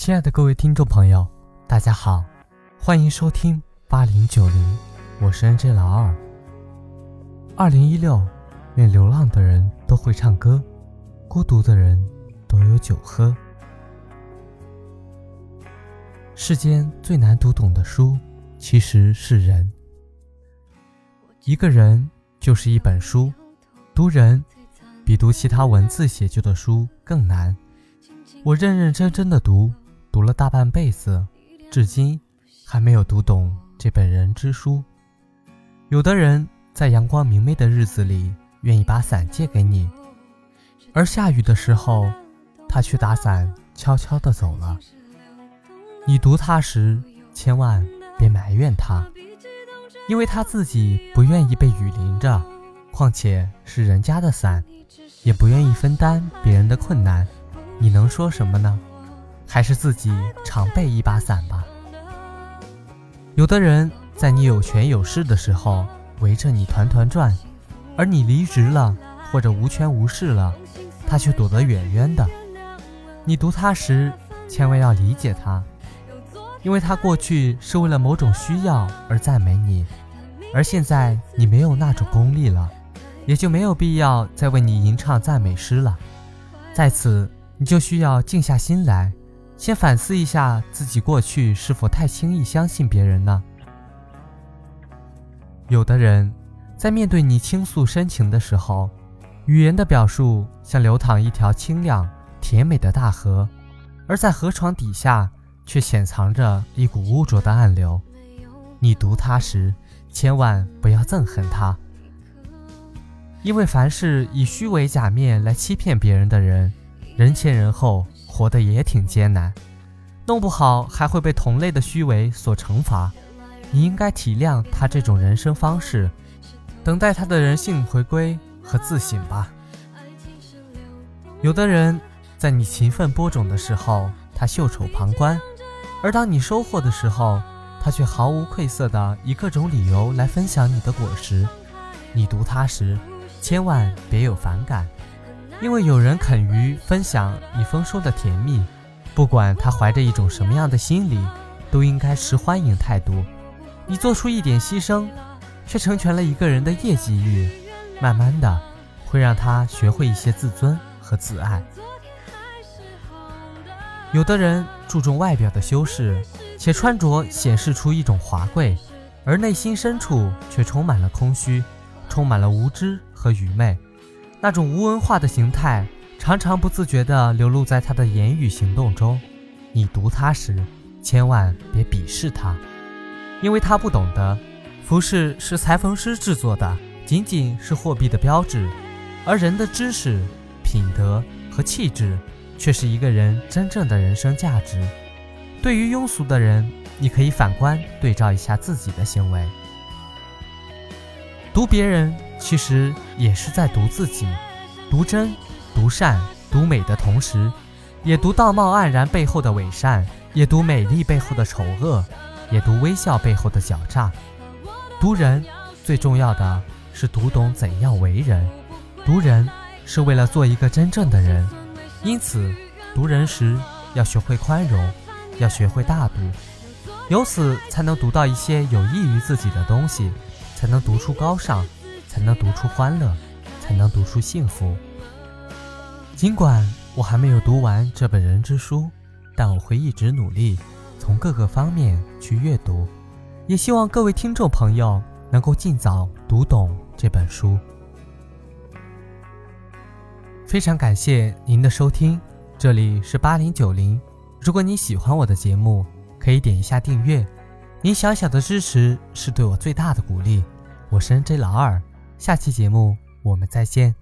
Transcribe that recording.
亲爱的各位听众朋友，大家好，欢迎收听八零九零，我是 NJ 老二。二零一六，愿流浪的人都会唱歌，孤独的人都有酒喝。世间最难读懂的书，其实是人。一个人就是一本书，读人比读其他文字写就的书更难。我认认真真的读。读了大半辈子，至今还没有读懂这本人之书。有的人在阳光明媚的日子里，愿意把伞借给你，而下雨的时候，他却打伞悄悄地走了。你读他时，千万别埋怨他，因为他自己不愿意被雨淋着，况且是人家的伞，也不愿意分担别人的困难，你能说什么呢？还是自己常备一把伞吧。有的人在你有权有势的时候围着你团团转，而你离职了或者无权无势了，他却躲得远远的。你读他时，千万要理解他，因为他过去是为了某种需要而赞美你，而现在你没有那种功力了，也就没有必要再为你吟唱赞美诗了。在此，你就需要静下心来。先反思一下自己过去是否太轻易相信别人呢？有的人，在面对你倾诉深情的时候，语言的表述像流淌一条清亮甜美的大河，而在河床底下却潜藏着一股污浊的暗流。你读它时，千万不要憎恨它，因为凡是以虚伪假面来欺骗别人的人，人前人后。活得也挺艰难，弄不好还会被同类的虚伪所惩罚。你应该体谅他这种人生方式，等待他的人性回归和自省吧。有的人，在你勤奋播种的时候，他袖手旁观；而当你收获的时候，他却毫无愧色地以各种理由来分享你的果实。你读他时，千万别有反感。因为有人肯于分享你丰收的甜蜜，不管他怀着一种什么样的心理，都应该持欢迎态度。你做出一点牺牲，却成全了一个人的业绩欲，慢慢的会让他学会一些自尊和自爱。有的人注重外表的修饰，且穿着显示出一种华贵，而内心深处却充满了空虚，充满了无知和愚昧。那种无文化的形态，常常不自觉地流露在他的言语行动中。你读他时，千万别鄙视他，因为他不懂得，服饰是裁缝师制作的，仅仅是货币的标志，而人的知识、品德和气质，却是一个人真正的人生价值。对于庸俗的人，你可以反观对照一下自己的行为。读别人，其实也是在读自己。读真、读善、读美的同时，也读道貌岸然背后的伪善，也读美丽背后的丑恶，也读微笑背后的狡诈。读人，最重要的是读懂怎样为人。读人，是为了做一个真正的人。因此，读人时要学会宽容，要学会大度，由此才能读到一些有益于自己的东西。才能读出高尚，才能读出欢乐，才能读出幸福。尽管我还没有读完这本人之书，但我会一直努力，从各个方面去阅读。也希望各位听众朋友能够尽早读懂这本书。非常感谢您的收听，这里是八零九零。如果你喜欢我的节目，可以点一下订阅。您小小的支持是对我最大的鼓励，我是 N J 老二，下期节目我们再见。